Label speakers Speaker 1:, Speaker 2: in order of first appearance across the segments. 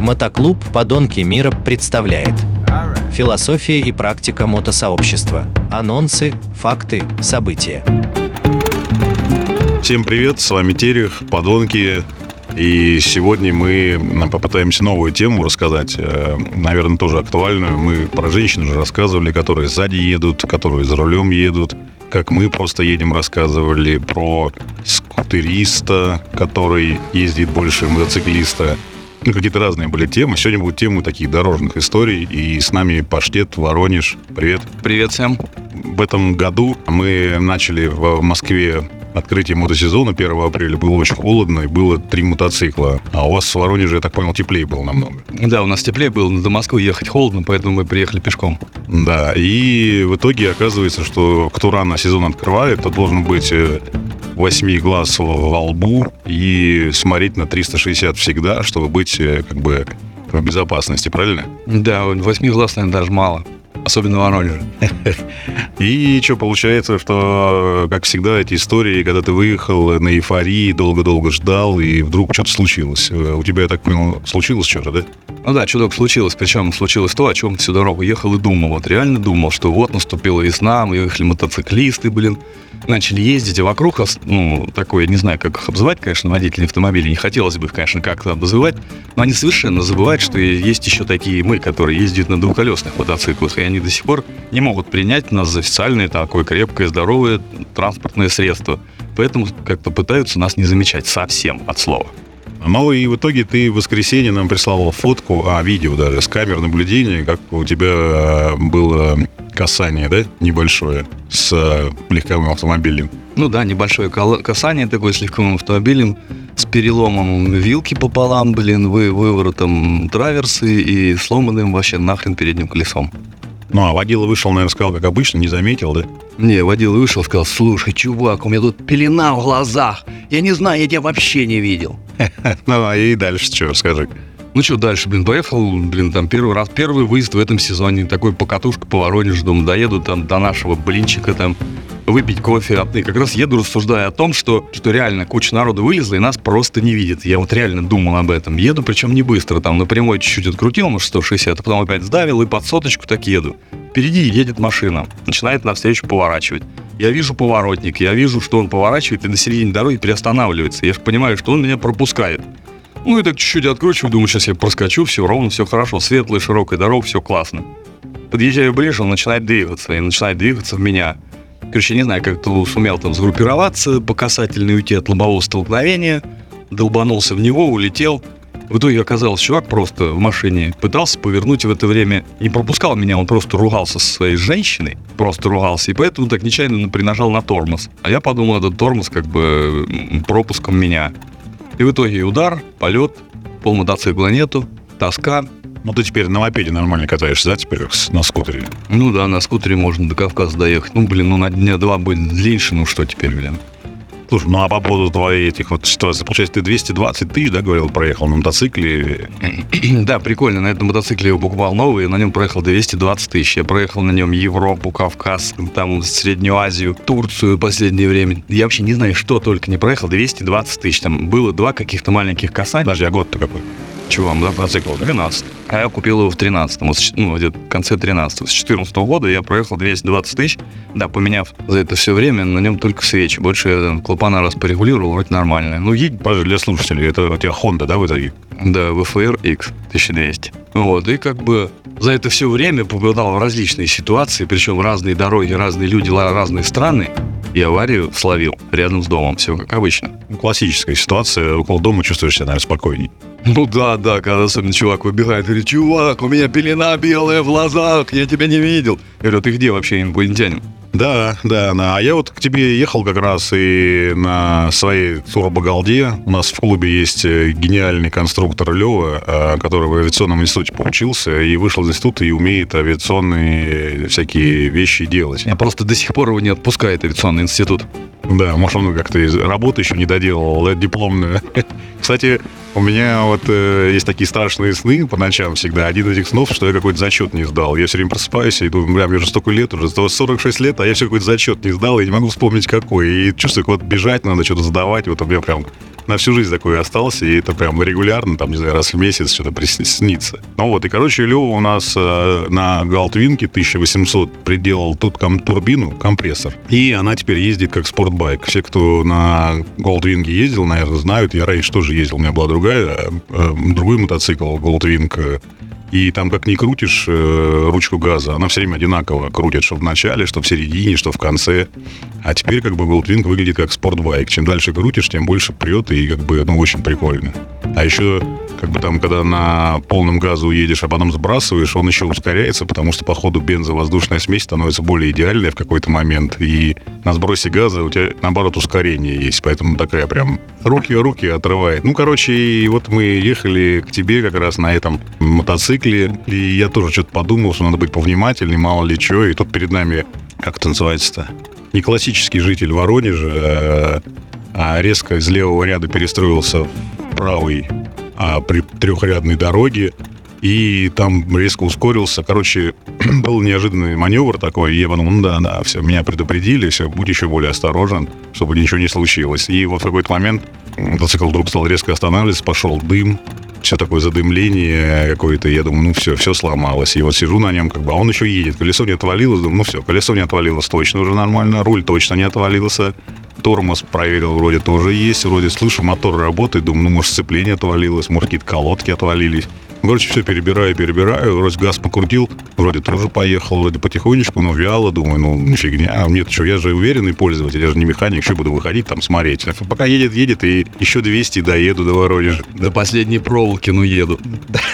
Speaker 1: Мотоклуб «Подонки мира» представляет Философия и практика мотосообщества. Анонсы, факты, события.
Speaker 2: Всем привет, с вами Терех, Подонки. И сегодня мы попытаемся новую тему рассказать, э, наверное, тоже актуальную. Мы про женщин уже рассказывали, которые сзади едут, которые за рулем едут, как мы просто едем, рассказывали про скутериста, который ездит больше мотоциклиста. Ну, какие-то разные были темы. Сегодня будут темы таких дорожных историй. И с нами Паштет, Воронеж. Привет.
Speaker 3: Привет всем.
Speaker 2: В этом году мы начали в Москве открытие мотосезона 1 апреля было очень холодно, и было три мотоцикла. А у вас в Воронеже, я так понял, теплее было намного.
Speaker 3: Да, у нас теплее было, но до Москвы ехать холодно, поэтому мы приехали пешком.
Speaker 2: Да, и в итоге оказывается, что кто рано сезон открывает, то должен быть 8 э, глаз во лбу и смотреть на 360 всегда, чтобы быть э, как бы в безопасности, правильно?
Speaker 3: Да, 8 глаз, наверное, даже мало. Особенно в Воронеже.
Speaker 2: И что получается, что, как всегда, эти истории, когда ты выехал на эйфории, долго-долго ждал, и вдруг что-то случилось. У тебя, я так понял, случилось что-то, да?
Speaker 3: Ну да, чудок случилось. Причем случилось то, о чем всю дорогу ехал и думал. Вот реально думал, что вот наступила весна, мы ехали мотоциклисты, блин, начали ездить, и вокруг, ну, такое, не знаю, как их обзывать, конечно, водители автомобилей, не хотелось бы их, конечно, как-то обзывать, но они совершенно забывают, что есть еще такие мы, которые ездят на двухколесных мотоциклах, и они до сих пор не могут принять нас за официальное такое крепкое, здоровое транспортное средство. Поэтому как-то пытаются нас не замечать совсем от слова.
Speaker 2: Ну и в итоге ты в воскресенье нам прислал фотку, а видео даже, с камер наблюдения, как у тебя э, было касание, да, небольшое, с э, легковым автомобилем.
Speaker 3: Ну да, небольшое касание такое с легковым автомобилем, с переломом вилки пополам, блин, вы, выворотом траверсы и сломанным вообще нахрен передним колесом.
Speaker 2: Ну, а водила вышел, наверное, сказал, как обычно, не заметил, да?
Speaker 3: Не, водила вышел, сказал, слушай, чувак, у меня тут пелена в глазах. Я не знаю, я тебя вообще не видел.
Speaker 2: Ну, а и дальше что, скажи.
Speaker 3: Ну что дальше, блин, поехал, блин, там первый раз, первый выезд в этом сезоне, такой покатушка по Воронежу, думаю, доеду там до нашего блинчика там, выпить кофе. И как раз еду, рассуждая о том, что, что реально куча народу вылезла и нас просто не видит. Я вот реально думал об этом. Еду, причем не быстро, там напрямую чуть-чуть открутил, может, 160, а потом опять сдавил и под соточку так еду. Впереди едет машина, начинает навстречу поворачивать. Я вижу поворотник, я вижу, что он поворачивает и на середине дороги приостанавливается. Я же понимаю, что он меня пропускает. Ну и так чуть-чуть откручиваю, думаю, сейчас я проскочу, все ровно, все хорошо, светлая, широкая дорога, все классно. Подъезжаю ближе, он начинает двигаться, и начинает двигаться в меня. Короче, не знаю, как ты сумел там сгруппироваться, по касательной уйти от лобового столкновения, долбанулся в него, улетел. В итоге оказался чувак просто в машине, пытался повернуть в это время, не пропускал меня, он просто ругался со своей женщиной, просто ругался, и поэтому так нечаянно принажал на тормоз. А я подумал, этот тормоз как бы пропуском меня. И в итоге удар, полет, пол мотоцикла нету, тоска,
Speaker 2: ну, ты теперь на мопеде нормально катаешься, да, теперь на скутере?
Speaker 3: Ну да, на скутере можно до Кавказа доехать. Ну, блин, ну на дня два будет длиннее, ну что теперь, блин.
Speaker 2: Слушай, ну а по поводу твоей этих вот ситуаций, получается, ты 220 тысяч, да, говорил, проехал на мотоцикле?
Speaker 3: да, прикольно, на этом мотоцикле я покупал новый, на нем проехал 220 тысяч. Я проехал на нем Европу, Кавказ, там Среднюю Азию, Турцию в последнее время. Я вообще не знаю, что только не проехал, 220 тысяч. Там было два каких-то маленьких касания.
Speaker 2: Подожди, а год-то какой?
Speaker 3: Чего вам, да, мотоцикл? 12. А я купил его в 13 ну, где-то в конце 13 С 14 года я проехал 220 тысяч, да, поменяв за это все время на нем только свечи. Больше я там, клапана раз порегулировал, вроде нормально. Ну, едь...
Speaker 2: Для слушателей, это у тебя Honda, да, в итоге?
Speaker 3: Да, VFR X 1200. Вот, и как бы за это все время попадал в различные ситуации, причем разные дороги, разные люди, разные страны и аварию словил рядом с домом. Все как обычно.
Speaker 2: Классическая ситуация. Около дома чувствуешь себя, наверное, спокойней.
Speaker 3: Ну да, да, когда особенно чувак выбегает говорит, чувак, у меня пелена белая в глазах, я тебя не видел. Я говорю, ты где вообще, инопланетянин?
Speaker 2: Да, да, да. А я вот к тебе ехал как раз и на своей турбогалде. У нас в клубе есть э, гениальный конструктор Лева, э, который в авиационном институте поучился и вышел из института и умеет авиационные всякие вещи делать.
Speaker 3: Я просто до сих пор его не отпускает авиационный институт.
Speaker 2: Да, может, он как-то работу еще не доделал, да, дипломную. Кстати, у меня вот э, есть такие страшные сны по ночам всегда. Один из этих снов, что я какой-то зачет не сдал. Я все время просыпаюсь и думаю, бля, мне уже столько лет, уже 46 лет, а я все какой-то зачет не сдал, и не могу вспомнить какой. И чувствую, вот бежать надо, что-то сдавать. Вот у меня прям на всю жизнь такой остался, и это прям регулярно, там, не знаю, раз в месяц что-то приснится. Ну вот, и, короче, Лева у нас э, на Галтвинке 1800 приделал тут ком- турбину, компрессор, и она теперь ездит как спортбайк. Все, кто на Голдвинге ездил, наверное, знают, я раньше тоже ездил, у меня была другая, э, другой мотоцикл, Голдвинг, и там как ни крутишь э, ручку газа, она все время одинаково крутит, что в начале, что в середине, что в конце. А теперь как бы Goldwing выглядит как спортбайк. Чем дальше крутишь, тем больше прет, и как бы, ну, очень прикольно. А еще, как бы там, когда на полном газу едешь, а потом сбрасываешь, он еще ускоряется, потому что по ходу бензовоздушная смесь становится более идеальной в какой-то момент. И на сбросе газа у тебя, наоборот, ускорение есть. Поэтому такая прям руки-руки отрывает. Ну, короче, и вот мы ехали к тебе как раз на этом мотоцикле мотоцикле, и я тоже что-то подумал, что надо быть повнимательнее, мало ли что, и тут перед нами, как это называется-то, не классический житель Воронежа, а, а резко из левого ряда перестроился в правый а при трехрядной дороге, и там резко ускорился. Короче, был неожиданный маневр такой, и я подумал, ну да, да, все, меня предупредили, все, будь еще более осторожен, чтобы ничего не случилось. И вот в какой-то момент мотоцикл вдруг стал резко останавливаться, пошел дым, все такое задымление какое-то. Я думаю, ну все, все сломалось. И вот сижу на нем, как бы, а он еще едет. Колесо не отвалилось. Думаю, ну все, колесо не отвалилось точно уже нормально. Руль точно не отвалился. Тормоз проверил, вроде тоже есть. Вроде слышу, мотор работает. Думаю, ну может сцепление отвалилось, может какие-то колодки отвалились. Короче, все перебираю, перебираю. Вроде газ покрутил, вроде тоже поехал, вроде потихонечку, но вяло. Думаю, ну фигня. Нет, что, я же уверенный пользователь, я же не механик, еще буду выходить там смотреть. Пока едет, едет, и еще 200 доеду до Воронежа.
Speaker 3: До последней проволоки, ну еду.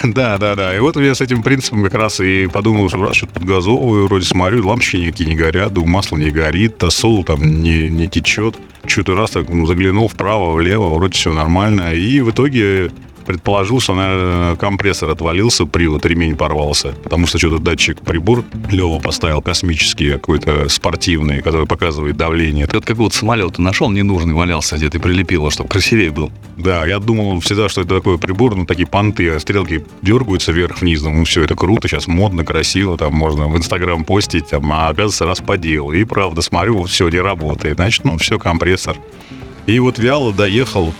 Speaker 2: Да, да, да. И вот я с этим принципом как раз и подумал, что раз что-то подгазовываю, вроде смотрю, лампочки никакие не горят, думаю, масло не горит, тосол там не, не течет. Что-то раз так ну, заглянул вправо, влево, вроде все нормально. И в итоге предположил, что, наверное, компрессор отвалился, привод, ремень порвался, потому что что-то датчик прибор Лева поставил космический какой-то спортивный, который показывает давление.
Speaker 3: Ты от какого-то самолета нашел ненужный, валялся где-то и прилепил, чтобы красивее был.
Speaker 2: Да, я думал всегда, что это такой прибор, ну, такие понты, а стрелки дергаются вверх-вниз, ну, все, это круто, сейчас модно, красиво, там можно в Инстаграм постить, там, а оказывается, раз по делу. И правда, смотрю, все не работает, значит, ну, все, компрессор. И вот вяло доехал,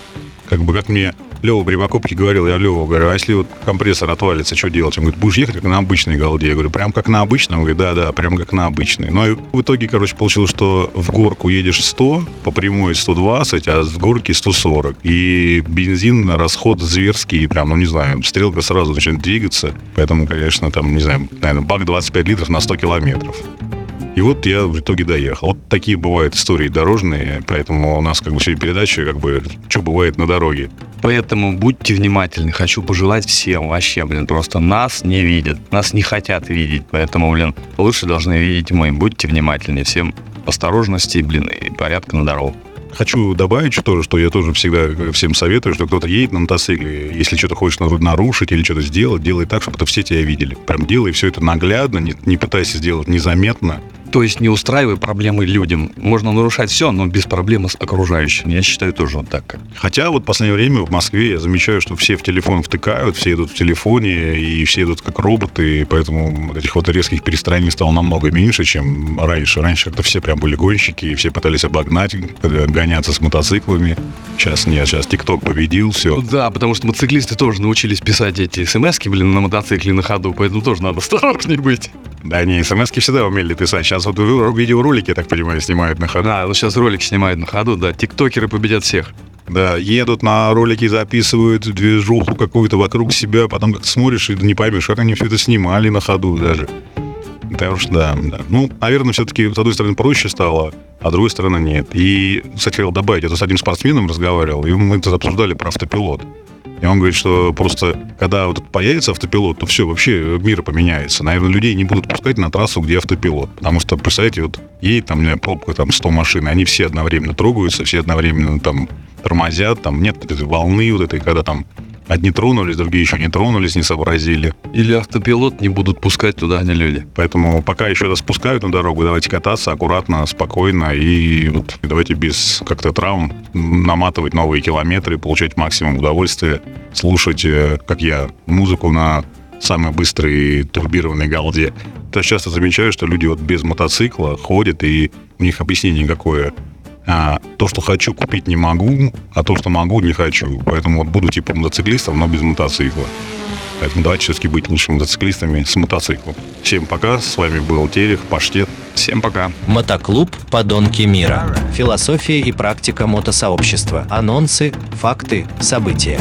Speaker 2: как бы как мне Лева при покупке говорил, я Лева говорю, а если вот компрессор отвалится, что делать? Он говорит, будешь ехать как на обычной голде. Я говорю, прям как на обычном? Он говорит, да-да, прям как на обычной. Ну и в итоге, короче, получилось, что в горку едешь 100, по прямой 120, а с горки 140. И бензин, расход зверский, прям, ну не знаю, стрелка сразу начинает двигаться. Поэтому, конечно, там, не знаю, наверное, бак 25 литров на 100 километров. И вот я в итоге доехал. Вот такие бывают истории дорожные, поэтому у нас как бы сегодня передача, как бы, что бывает на дороге.
Speaker 3: Поэтому будьте внимательны. Хочу пожелать всем вообще, блин, просто нас не видят, нас не хотят видеть, поэтому, блин, лучше должны видеть мы. Будьте внимательны. Всем осторожности, блин, и порядка на дорогу.
Speaker 2: Хочу добавить тоже, что я тоже всегда всем советую, что кто-то едет на мотоцикле, если что-то хочешь нарушить или что-то сделать, делай так, чтобы это все тебя видели. Прям делай все это наглядно, не, не пытайся сделать незаметно.
Speaker 3: То есть не устраивай проблемы людям. Можно нарушать все, но без проблем с окружающим. Я считаю тоже вот так.
Speaker 2: Хотя вот в последнее время в Москве я замечаю, что все в телефон втыкают, все идут в телефоне, и все идут как роботы, и поэтому этих вот резких перестроений стало намного меньше, чем раньше. Раньше как-то все прям были гонщики, и все пытались обогнать, гоняться с мотоциклами. Сейчас нет, сейчас ТикТок победил, все.
Speaker 3: Ну, да, потому что мотоциклисты тоже научились писать эти смс блин, на мотоцикле на ходу, поэтому тоже надо осторожнее быть.
Speaker 2: Да не, смс всегда умели писать. Сейчас вот видеоролики, так понимаю, снимают на ходу.
Speaker 3: Да, вот сейчас ролики снимают на ходу, да. Тиктокеры победят всех.
Speaker 2: Да, едут на ролики, записывают движуху какую-то вокруг себя, потом как смотришь и не поймешь, как они все это снимали на ходу даже. Потому что, да, да. Ну, наверное, все-таки, с одной стороны, проще стало, а с другой стороны, нет. И, кстати, хотел добавить, я тут с одним спортсменом разговаривал, и мы тут обсуждали про автопилот. И он говорит, что просто когда вот появится автопилот, то все, вообще мир поменяется. Наверное, людей не будут пускать на трассу, где автопилот. Потому что, представляете, вот едет там, не знаю, пробка, там 100 машин, они все одновременно трогаются, все одновременно там тормозят, там нет этой волны вот этой, когда там Одни тронулись, другие еще не тронулись, не сообразили.
Speaker 3: Или автопилот не будут пускать туда, не люди.
Speaker 2: Поэтому пока еще раз спускают на дорогу, давайте кататься аккуратно, спокойно и вот давайте без как-то травм наматывать новые километры, получать максимум удовольствия, слушать, э, как я, музыку на самой быстрой турбированной галде. Я часто замечаю, что люди вот без мотоцикла ходят, и у них объяснение какое. А, то, что хочу, купить не могу, а то, что могу, не хочу. Поэтому вот буду типа мотоциклистом, но без мотоцикла. Поэтому давайте все-таки быть лучше мотоциклистами с мотоциклом. Всем пока, с вами был Терех, Паштет.
Speaker 3: Всем пока.
Speaker 1: Мотоклуб «Подонки мира». Философия и практика мотосообщества. Анонсы, факты, события.